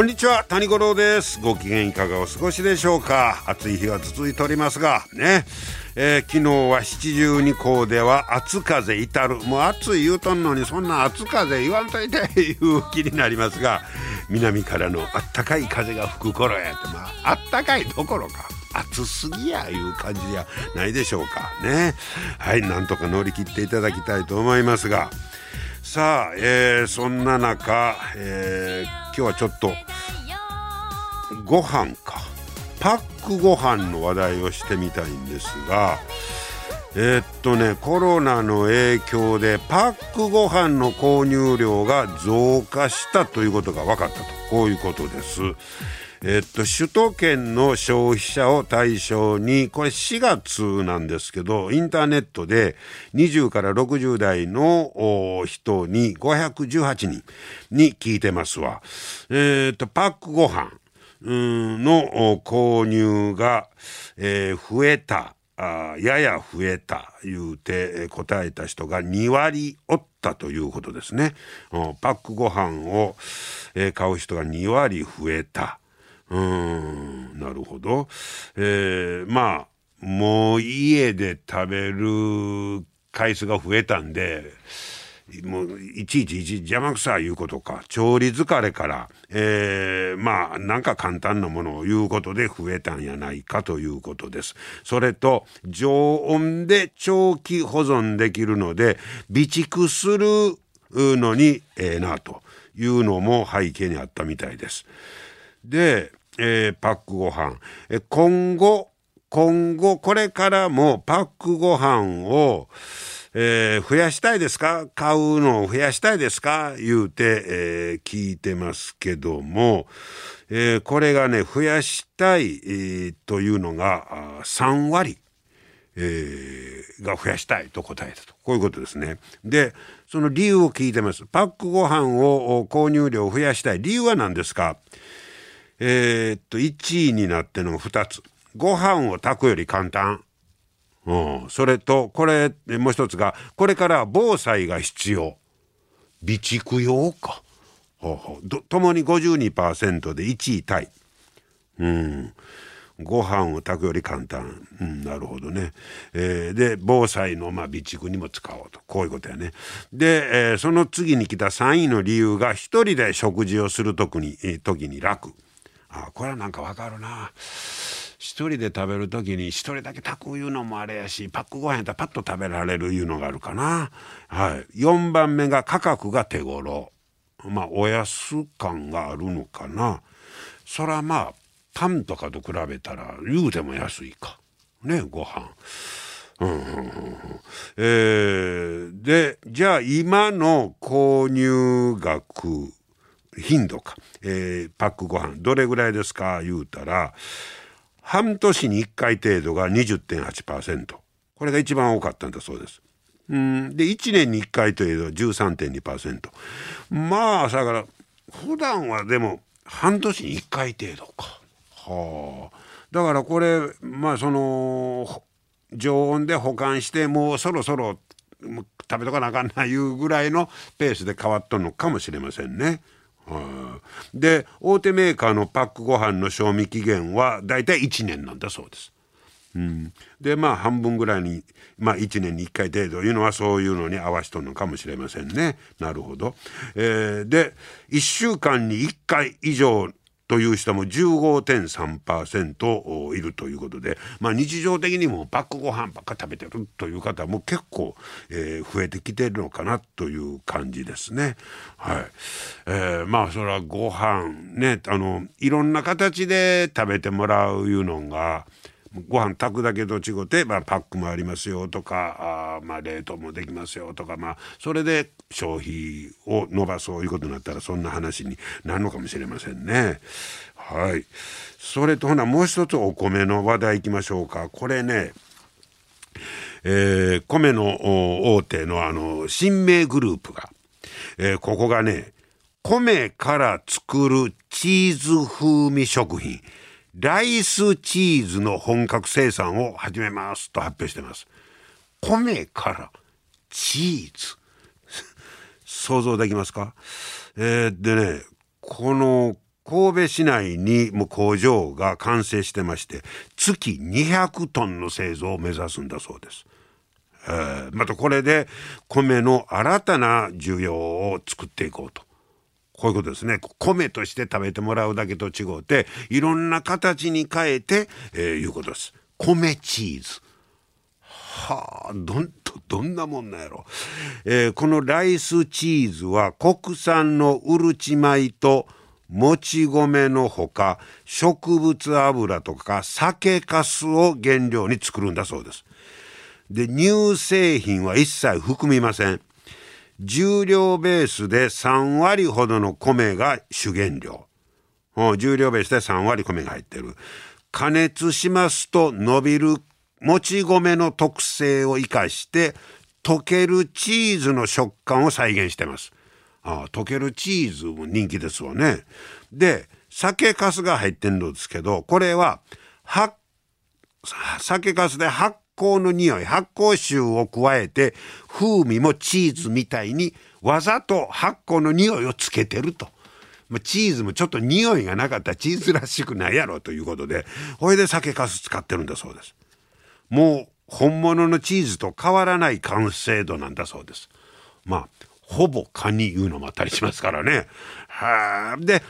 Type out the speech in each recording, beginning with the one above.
こんにちは谷五郎です。ご機嫌いかがお過ごしでしょうか？暑い日が続いておりますがね。えー、昨日は七十二校では暑風至る。もう暑い言うとんのにそんな暑風言わんといていう気になりますが南からのあったかい風が吹く頃やって。まああったかいどころか暑すぎやいう感じじゃないでしょうか。ね。はいなんとか乗り切っていただきたいと思いますが。さあ、えー、そんな中、えー、今日はちょっとご飯かパックご飯の話題をしてみたいんですがえー、っとねコロナの影響でパックご飯の購入量が増加したということが分かったとこういうことです。えっと、首都圏の消費者を対象に、これ4月なんですけど、インターネットで20から60代の人に518人に聞いてますわ。えっと、パックご飯の購入が、増えた。やや増えた言うて答えた人が2割おったということですね。パックご飯を、買う人が2割増えた。うんなるほど。えー、まあもう家で食べる回数が増えたんでもういちいちいち邪魔くさいいうことか調理疲れから、えー、まあなんか簡単なものを言うことで増えたんやないかということです。それと常温で長期保存できるので備蓄するのにええ、なというのも背景にあったみたいです。でえー、パックご飯、え今後今後これからもパックご飯を、えー、増やしたいですか？買うのを増やしたいですか？言うて、えー、聞いてますけども、えー、これがね増やしたい、えー、というのが3割、えー、が増やしたいと答えたとこういうことですね。でその理由を聞いてます。パックご飯を購入量を増やしたい理由は何ですか？えー、っと、1位になっての2つ。ご飯を炊くより簡単。うん、それと、これ、もう一つが、これから防災が必要。備蓄用か。ほうほうともに52%で1位タイ。うん。ご飯を炊くより簡単。うん、なるほどね。えー、で、防災のまあ備蓄にも使おうと。こういうことやね。で、えー、その次に来た3位の理由が、一人で食事をする時に、時に楽。あこれはなんかわかるな一人で食べる時に一人だけ炊くいうのもあれやしパックご飯やったらパッと食べられるいうのがあるかな。はい。4番目が価格が手頃。まあお安感があるのかな。そらまあパンとかと比べたら言うても安いか。ねご飯。うんうんうん。えー、でじゃあ今の購入額頻度か、えー、パックご飯どれぐらいですか言うたら半年に1回程度が20.8%これが一番多かったんだそうです。うんで1年に1回程度13.2%まあだから普段はでも半年に1回程度か。はあだからこれまあその常温で保管してもうそろそろ食べとかなあかんないうぐらいのペースで変わっとるのかもしれませんね。で大手メーカーのパックご飯の賞味期限はだいたい1年なんだそうです。うん、でまあ半分ぐらいに、まあ、1年に1回程度いうのはそういうのに合わしとるのかもしれませんね。なるほど。えー、で1週間に1回以上という人も15.3%いるということで、まあ、日常的にもパックご飯ばっか食べてるという方も結構、えー、増えてきてるのかなという感じですね。はいえー、まあそれはご飯ねあのいろんな形で食べてもらういうのがご飯炊くだけと違って、まあ、パックもありますよとかあ、まあ、冷凍もできますよとか、まあ、それで消費を伸ばそういうことになったらそんな話になるのかもしれませんね。はい。それとほなもう一つお米の話題いきましょうか。これねえー、米の大手のあの新明グループが、えー、ここがね米から作るチーズ風味食品。ライスチーズの本格生産を始めますと発表しています米からチーズ想像できますか、えー、でねこの神戸市内にも工場が完成してまして月200トンの製造を目指すんだそうです。えー、またこれで米の新たな需要を作っていこうと。こういうことですね。米として食べてもらうだけと違うて、いろんな形に変えて、えー、いうことです。米チーズ。はあ、どん、どんなもんなんやろ。えー、このライスチーズは国産のうるち米と、もち米のほか植物油とか酒粕を原料に作るんだそうです。で乳製品は一切含みません。重量ベースで3割ほどの米が主原料。重量ベースで3割米が入ってる。加熱しますと伸びるもち米の特性を生かして溶けるチーズの食感を再現してます。あ溶けるチーズも人気ですわね。で酒粕が入ってるんですけどこれは酒粕で発酵の匂い発酵臭を加えて風味もチーズみたいにわざと発酵の匂いをつけてると。チーズもちょっと匂いがなかったらチーズらしくないやろということでこれで酒粕使ってるんだそうです。もう本物のチーズと変わらない完成度なんだそうです。まあほぼカニいうのもあったりしますからね。はで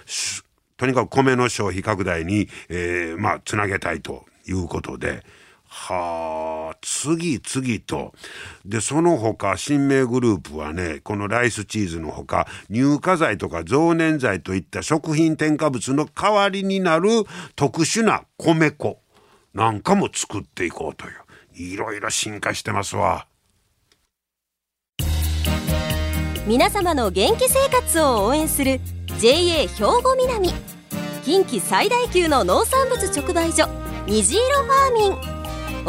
とにかく米の消費拡大に、えー、まあつなげたいということで。はあ、次々と。で、その他、新明グループはね、このライスチーズのほか、乳化剤とか増粘剤といった食品添加物の代わりになる特殊な米粉なんかも作っていこうという。いろいろ進化してますわ。皆様の元気生活を応援する JA 兵庫南近畿最大級の農産物直売所虹色ファーミン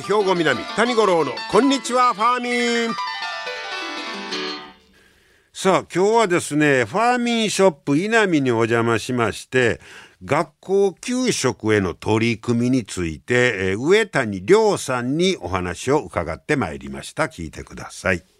兵庫南谷五郎のこんにちはファーミン。さあ今日はですねファーミンショップ稲見にお邪魔しまして学校給食への取り組みについて、えー、上谷亮さんにお話を伺ってまいりました。聞いてください。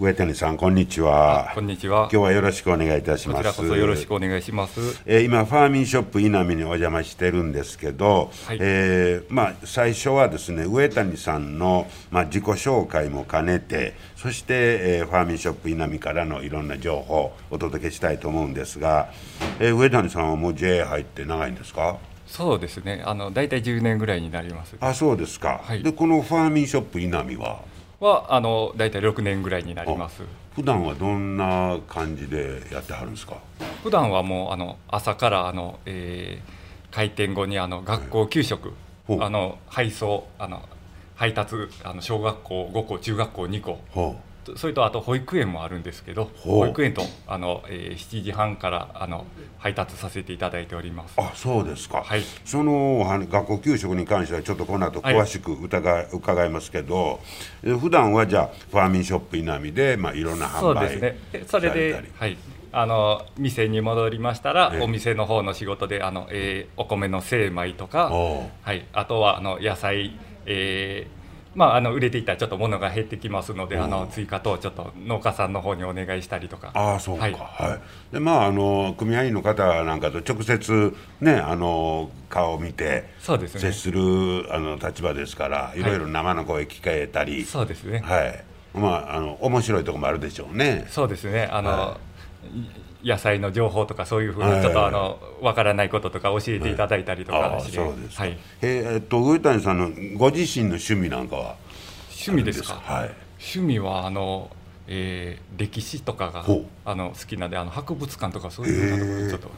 上谷さんこんにちは。こんにちは。今日はよろしくお願いいたします。こちらこそよろしくお願いします、えー、今ファーミンショップ稲見にお邪魔してるんですけど、はい、えー、まあ最初はですね上谷さんのまあ自己紹介も兼ねてそして、えー、ファーミンショップ稲見からのいろんな情報をお届けしたいと思うんですが、えー、上谷さんはもう JA 入って長いんですか？そうですね。あの大体10年ぐらいになります、あそうですか、はい、でこのファーミンショップ稲見は？はあの大体6年ぐらいになります。普段はどんな感じでやってはるんですか？普段はもうあの朝からあの、えー、開店後にあの学校給食、はい、あの配送あの配達あの小学校5校中学校2校それとあと保育園もあるんですけど保育園とあの、えー、7時半からあの配達させていただいております。あそうですか、はい、その学校給食に関してはちょっとこの後詳しく伺,、はい、伺いますけど普段はじゃあファーミンショップ稲見で、まあ、いろんな販売そうですね。それではい。あの店に戻りましたら、お店の方の仕事であの、えー、お米の精米とか、はい、あとはあの野菜、えー、まあ、あの売れていたらちょっと物が減ってきますので、あの追加とちょっと農家さんの方にお願いしたりとか。ああそうか、はい、はい、でまああの組合員の方なんかと直接ねあの顔を見てそうです、ね、接するあの立場ですから、いろいろ生の声聞かえたり、はい、そうですね。はい。まああの面白いところもあるでしょうね。そうですね。あの、はい野菜の情報とかそういうふうにちょっとあのわからないこととか教えていただいたりとかして、そうですはい、えっと上谷さんのご自身の趣味なんかは趣味ですか？はい、趣味はあの、えー、歴史とかがあの好きなんであの博物館とかそういうようなところにちょっと、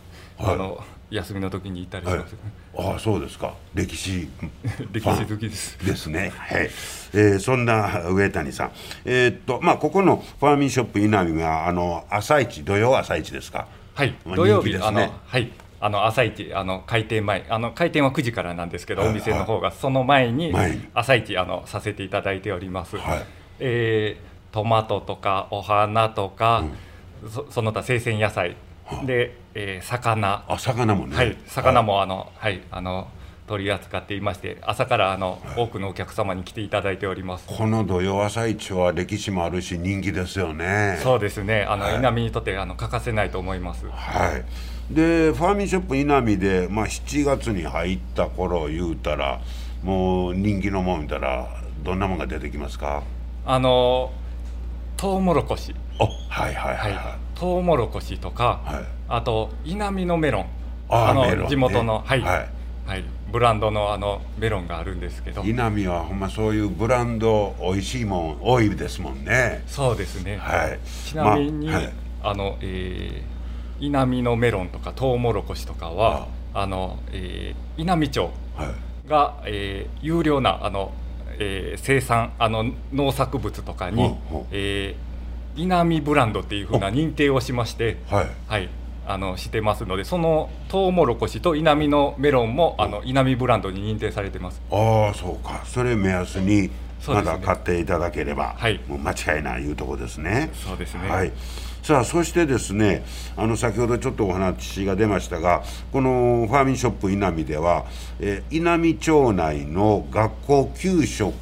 あの休みの時に行ったりします、はい、ああそうですか。歴史。歴史好きです。ですね。はい、えー、そんな上谷さん。えー、っとまあここのファーミンショップ稲見はあの朝市土曜朝市ですか？はい。土曜日、ね、あのはい。あの朝市あの開店前あの開店は9時からなんですけど、はい、お店の方がその前に朝市あのさせていただいております、はい、えー、トマトとかお花とか、うん、そその他生鮮野菜で、えー、魚。あ魚もね、はい、魚もあの、はい、あの取り扱っていまして朝からあの、はい、多くのお客様に来ていただいております。この土曜朝市は歴史もあるし人気ですよね。そうですね。あの、はい、稲見にとってあの欠かせないと思います。はい。でファーミンショップ稲見で、まあ、7月に入った頃言うたらもう人気のもん見たらどんなもんが出てきますか？あのトウモロコシ。あはいはいはい、はいトウモロコシとか、はい、あと稲美のメロン。あの、ね、地元の、はい、はい、はい、ブランドのあのメロンがあるんですけど。稲美はほんまそういうブランド美味しいもん多いですもんね。そうですね、はい、ちなみに、まあ、あの、えー、稲美のメロンとかトウモロコシとかはあの、えー、稲美町が、はい、えー、有料なあの、えー、生産あの農作物とかに、えー稲見ブランドっていうふうな認定をしまして、はい、はい、あのしてますのでそのトウモロコシと稲見のメロンもあの稲見ブランドに認定されてます。ああそうか。それ目安にまだ買っていただければ、ね、はい、もう間違いないいうとこですね。そうですね。はい。さあそしてですねあの先ほどちょっとお話が出ましたがこのファーミンショップ稲見では、えー、稲見町内の学校給食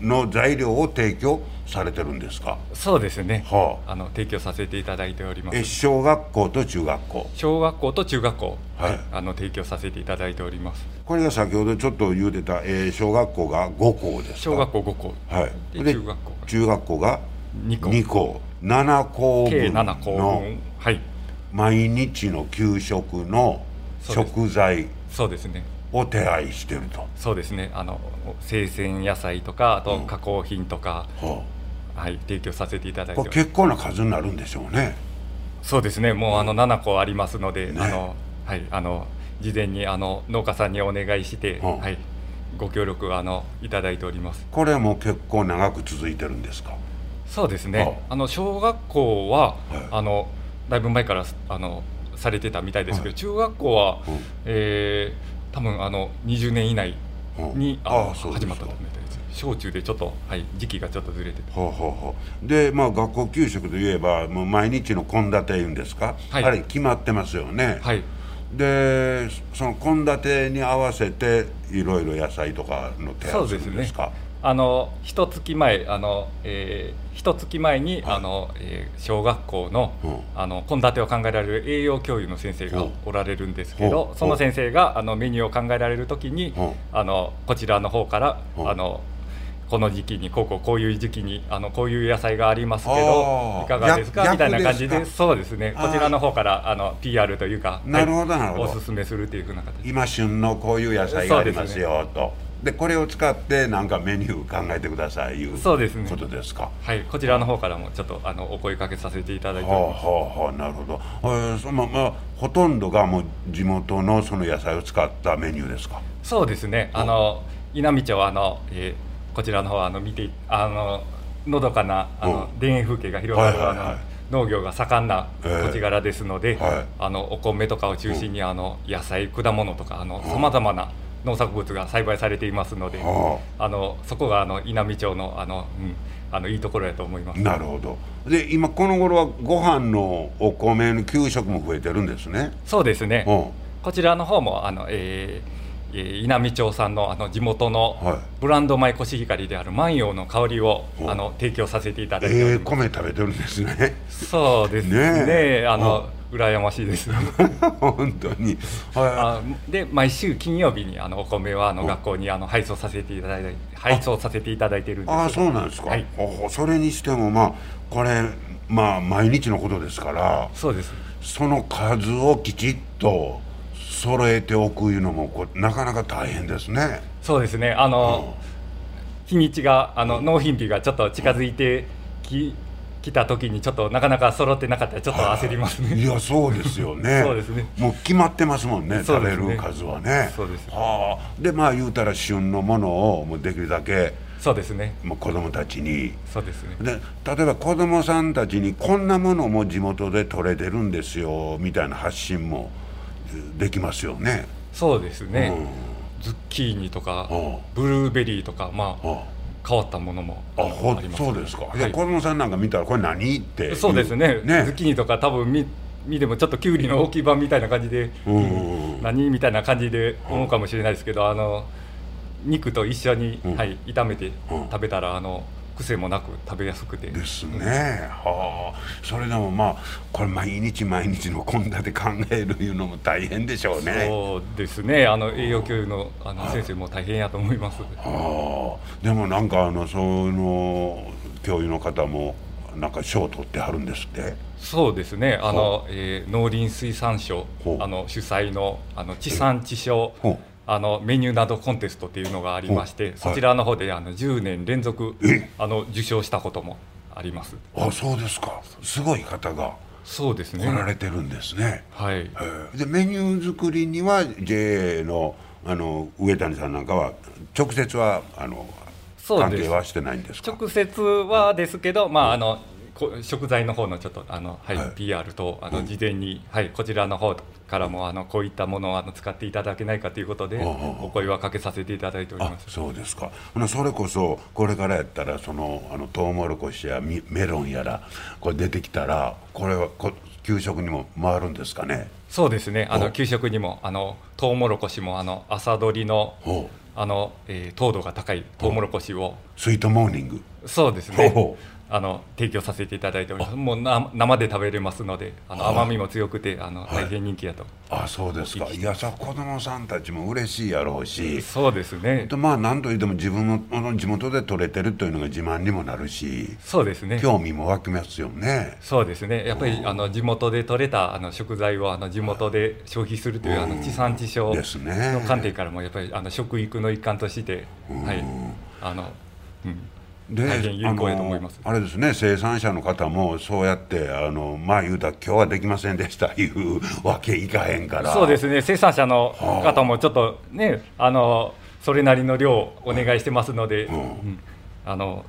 の材料を提供されてるんですか？そうですね、はあ、あの提供させていただいております。小学校と中学校？小学校と中学校、はい、あの提供させていただいております。これが先ほどちょっと言うてた、えー、小学校が5校です小学校5校。はい。で中学校中学校が2校 ,2 校。7校分7校分。はい。毎日の給食の食材そうですね。を手配してると。そうですね。あの生鮮野菜とかあと加工品とか、うんはあはい、提供させていただいて結構な数になるんでしょうね。そうですね。もうあの7個ありますので、ね、あのはいあの事前にあの農家さんにお願いして、うん、はいご協力あのいただいております。これはもう結構長く続いてるんですか？そうですね。あ。の小学校は、はい、あのだいぶ前からあのされてたみたいですけど、はい、中学校は、うん、えー、多分あの20年以内に、うん、あ始まったと思います小中でちょっと、はい、時期がちょっとずれてほうほうほう。でまあ学校給食といえばもう毎日の献立いうんですか、はい、あれ決まってますよね。はい。でその献立に合わせていろいろ野菜とかの手配するんですかあの一月前あの、えー、一月前に、はい、あの、えー、小学校のあの献立を考えられる栄養教諭の先生がおられるんですけどその先生があのメニューを考えられる時にあのこちらの方からあのこの時期にこうこうこういう時期にあのこういう野菜がありますけどいかがですか？みたいな感じでそうですね。こちらの方からあの PR というかなるほどなるほど、おすすめするというふうな形。今旬のこういう野菜がありますよと。でこれを使ってなんかメニュー考えてくださいいうそうですね。ことですか？はい。こちらの方からもちょっとあのお声かけさせていただいております。はあはあはあなるほど、えーそのまあ、ほとんどがもう地元のその野菜を使ったメニューですか？そうですね。あの稲美町はあの、えーこちらの方あの見てあののどかなあの田園風景が広がる、あの農業が盛んな土地柄ですので、あのお米とかを中心にあの野菜果物とかさまざまな農作物が栽培されていますので、あのそこがあの稲美町のあの、うん、あのいいところやと思います。なるほど。で今この頃はご飯のお米の給食も増えてるんですね。そうですね。こちらの方もあの、えー、稲美町産のあの地元のブランド米コシヒカリである万葉の香りを、あの提供させていただいております。えー、米食べてるんですね。そうですね。ねあの羨ましいです。本当に、はい、で毎週金曜日にあのお米はあの学校にあの配送させていただいて配送させていただいてるんですあ。そうなんですか、はい、それにしてもまあこれまあ毎日のことですからそうです。その数をきちっと揃えておくいうのもこなかなか大変ですねそうですねあの、うん、日にちがあの、納品日がちょっと近づいてき、来た時にちょっとなかなか揃ってなかったらちょっと焦りますね。いやそうですよね。そうですね。もう決まってますもんね。食べる数はね。そうです。はあ。でまあ言うたら旬のものをもうできるだけ。そうですね。もう子供たちに。そうですね。で例えば子供さんたちにこんなものも地元で取れてるんですよみたいな発信もできますよね。そうですね。うん、ズッキーニとか、ブルーベリーとかまあ。変わったものもあほそうですか、はい、子供さんなんか見たらこれ何ってそうですね。ね。ズッキーニとか多分見見てもちょっときゅうりの大きい版みたいな感じで、うん、何みたいな感じで思うかもしれないですけどあの肉と一緒に、はい、炒めて食べたらあの癖もなく食べやすくて。ですね、はあ。それでもまあこれ毎日毎日の献立考えるいうのも大変でしょうね。そうですね。あの栄養教諭のあの先生も大変やと思います、はあ、でもなんかあのその教諭の方もなんか賞を取ってはるんですって？そうですね。あの、はあ、えー、農林水産省あの主催のあの地産地消あのメニューなどコンテストっていうのがありまして、そちらの方であの10年連続あの受賞したこともあります。あ、そうですか。すごい方が。そうですね。来られてるんですね。はい。でメニュー作りには JA のあの上谷さんなんかは直接はあの関係はしてないんですか？直接はですけど、まああの。食材の方のちょっとあの、はい、はい、PR とあの事前に、はい、こちらの方からもあのこういったものをあの使っていただけないかということでお声はかけさせていただいております。そうですか。それこそこれからやったらそのあのトウモロコシやメロンやらこれ出てきたらこれはこ給食にも回るんですかね？そうですね。あの給食にもあのトウモロコシもあの朝どりのあの、えー、糖度が高いトウモロコシを。スイートモーニング。そうですねあの提供させていただいております。もうな生で食べれますのであの甘みも強くてあの大変人気やと、あそうですか。いやさ子供さんたちも嬉しいやろうし。そうですね。まあ何と言っても自分の地元で取れてるというのが自慢にもなるし。そうですね。興味も湧きますよね。そうですね。やっぱりあの地元で取れたあの食材をあの地元で消費するというあの地産地消の観点からもやっぱりあの食育の一環としてはい。あのうんであのあれですね生産者の方もそうやってあのまあ言うたら今日はできませんでした いうわけいかへんから。そうですね。生産者の方もちょっとねあのそれなりの量お願いしてますので、うん。うん、あの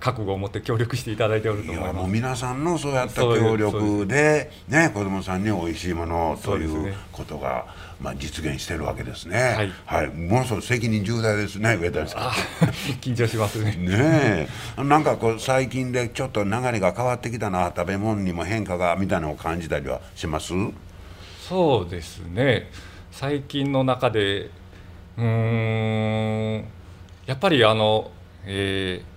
覚悟を持って協力していただいておると思います。いやもう皆さんのそうやった協力でね子供さんに美味しいものということが、まあ、実現してるわけですね、はい、はい、ものすごい責任重大ですね上谷さん。緊張しますね。ねえ。なんかこう最近でちょっと流れが変わってきたな食べ物にも変化がみたいなのを感じたりはします？そうですね。最近の中でうんやっぱりあのえー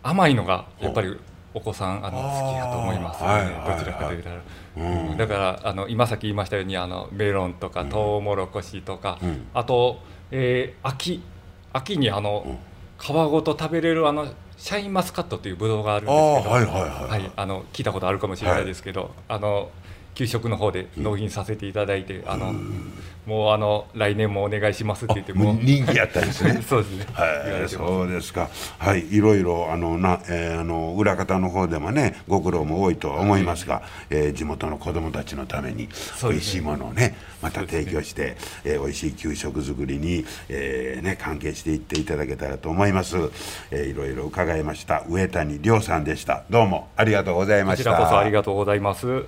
甘いのがやっぱりお子さんあの好きだと思いますね、どちらかというと、うん、だからあの今さっき言いましたようにあのメロンとかトウモロコシとか、うん、あと、えー、秋秋にあの、皮ごと食べれるあのシャインマスカットというブドウがあるんですけど、はいはいはい、はい、あの聞いたことあるかもしれないですけど、はい、あの給食の方で納品させていただいて、あのもうあの来年もお願いしますって言っても人気やったですね。そうですね。はいそうですか。はいいろいろあのな、えー、あの裏方の方でもねご苦労も多いとは思いますが、はい、えー、地元の子どもたちのために美味しいものをねまた提供して、ね。えー、美味しい給食作りに、えーね、関係していっていただけたらと思います、えー、いろいろ伺いました。上谷亮さんでした。どうもありがとうございました。こちらこそありがとうございます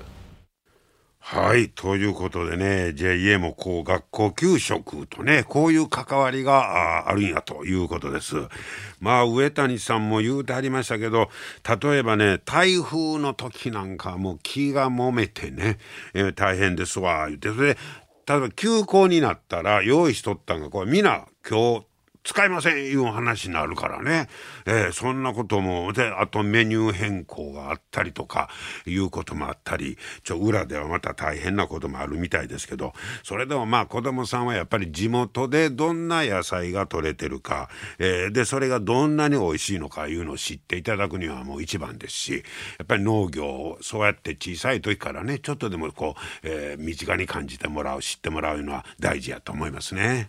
はい。ということでね、JA もこう学校給食とね、こういう関わりがあるんやということです。まあ、上谷さんも言うてありましたけど、例えばね、台風の時なんかもう気が揉めてね、えー、大変ですわ、言って、それで、例えば休校になったら用意しとったんが、これ皆今日使いませんいう話になるからね、えー、そんなこともであとメニュー変更があったりとかいうこともあったりちょ裏ではまた大変なこともあるみたいですけどそれでもまあ子供さんはやっぱり地元でどんな野菜が取れてるか、えー、でそれがどんなに美味しいのかいうのを知っていただくにはもう一番ですしやっぱり農業をそうやって小さい時からねちょっとでもこう、えー、身近に感じてもらう知ってもらうのは大事やと思いますね。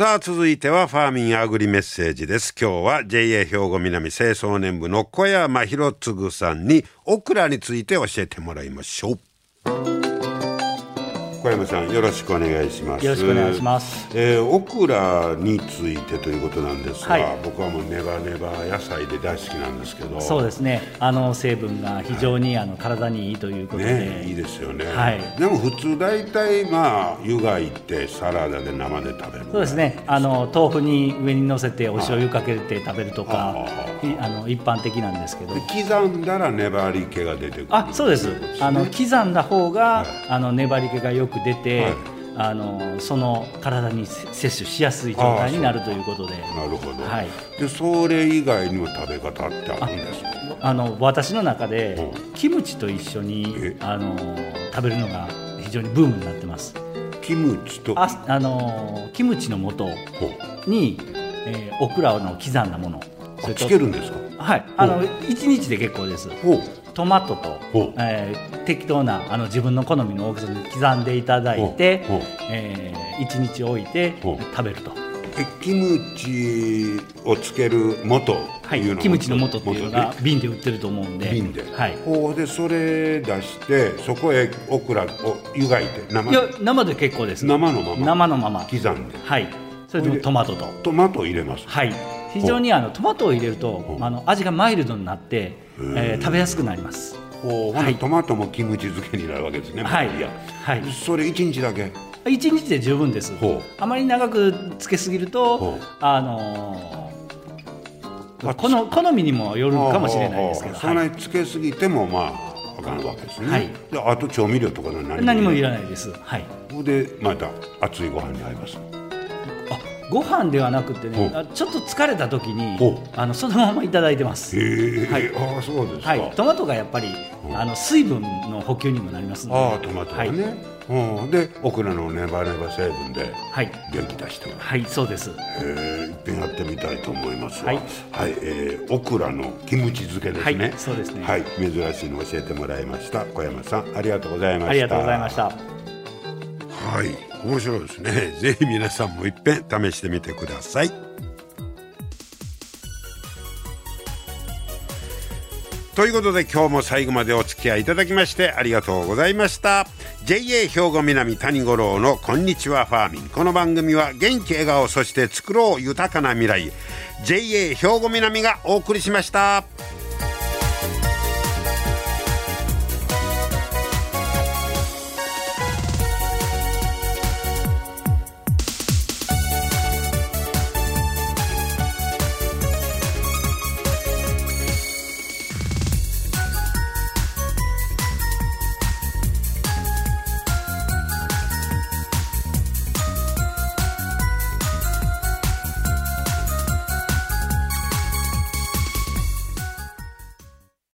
さあ続いてはファーミンアグリメッセージです。今日は JA 兵庫南清掃年部の小山博次さんにオクラについて教えてもらいましょう。小山さんよろしくお願いします。よろしくお願いします、えー、オクラについてということなんですが、はい、僕はもうネバネバ野菜で大好きなんですけど。そうですね。あの成分が非常に、あの体にいいということで、ね、いいですよね、はい、でも普通大体まあ湯がいてサラダで生で食べるそうですね。あの豆腐に上に乗せてお醤油かけて食べるとかあの一般的なんですけど。刻んだら粘り気が出てくる。あそうです、ね、あの刻んだ方が、はい、あの粘り気がよく出て、はい。あのその体に摂取しやすい状態になるということで。なるほど、はい、でそれ以外にも食べ方ってあるんですあの私の中でキムチと一緒にあの食べるのが非常にブームになってます。キムチと？ああのキムチの素に、えー、オクラの刻んだものつけるんですか？はいあの1日で結構です。トマトと、えー、適当なあの自分の好みの大きさに刻んでいただいて、えー、1日置いて食べると。キムチをつける素はい、キムチの素っていうのが瓶で売ってると思うんで。瓶で,、はい、ほうでそれ出してそこへオクラを湯がいて生？いや生で結構です。生のまま。生のまま。刻んで。はい。それとトマトと。トマトを入れます。はい非常にあのトマトを入れるとあの味がマイルドになってえー、食べやすくなります。ほう、はい、トマトもキムチ漬けになるわけですね。はい。はい。それ一日だけ？一日で十分です。あまり長く漬けすぎると、あのー、この好みにもよるかもしれないですけど。そんなに漬けすぎてもまああかんわけですね。はい。であと調味料とか何何もいらないです。はい。でまた熱いご飯に合います。ご飯ではなくてね、ちょっと疲れた時にあのそのままいただいてます。へはい、あそうですはい、トマトがやっぱりあの水分の補給にもなりますので。あトマトがね。はい。うん、でオクラのネバネバ成分で元気出してはい、そうです。ええ、いっぺんやってみたいと思います。はい、はい、えー、オクラのキムチ漬けですね、はい、そうですね。はい。珍しいの教えてもらいました。小山さんありがとうございました。ありがとうございました。はい面白いですね。ぜひ皆さんもいっぺん試してみてください。ということで今日も最後までお付き合いいただきましてありがとうございました。JA 兵庫南谷五郎のこんにちはファーミン。この番組は元気笑顔そして作ろう豊かな未来。JA 兵庫南がお送りしました。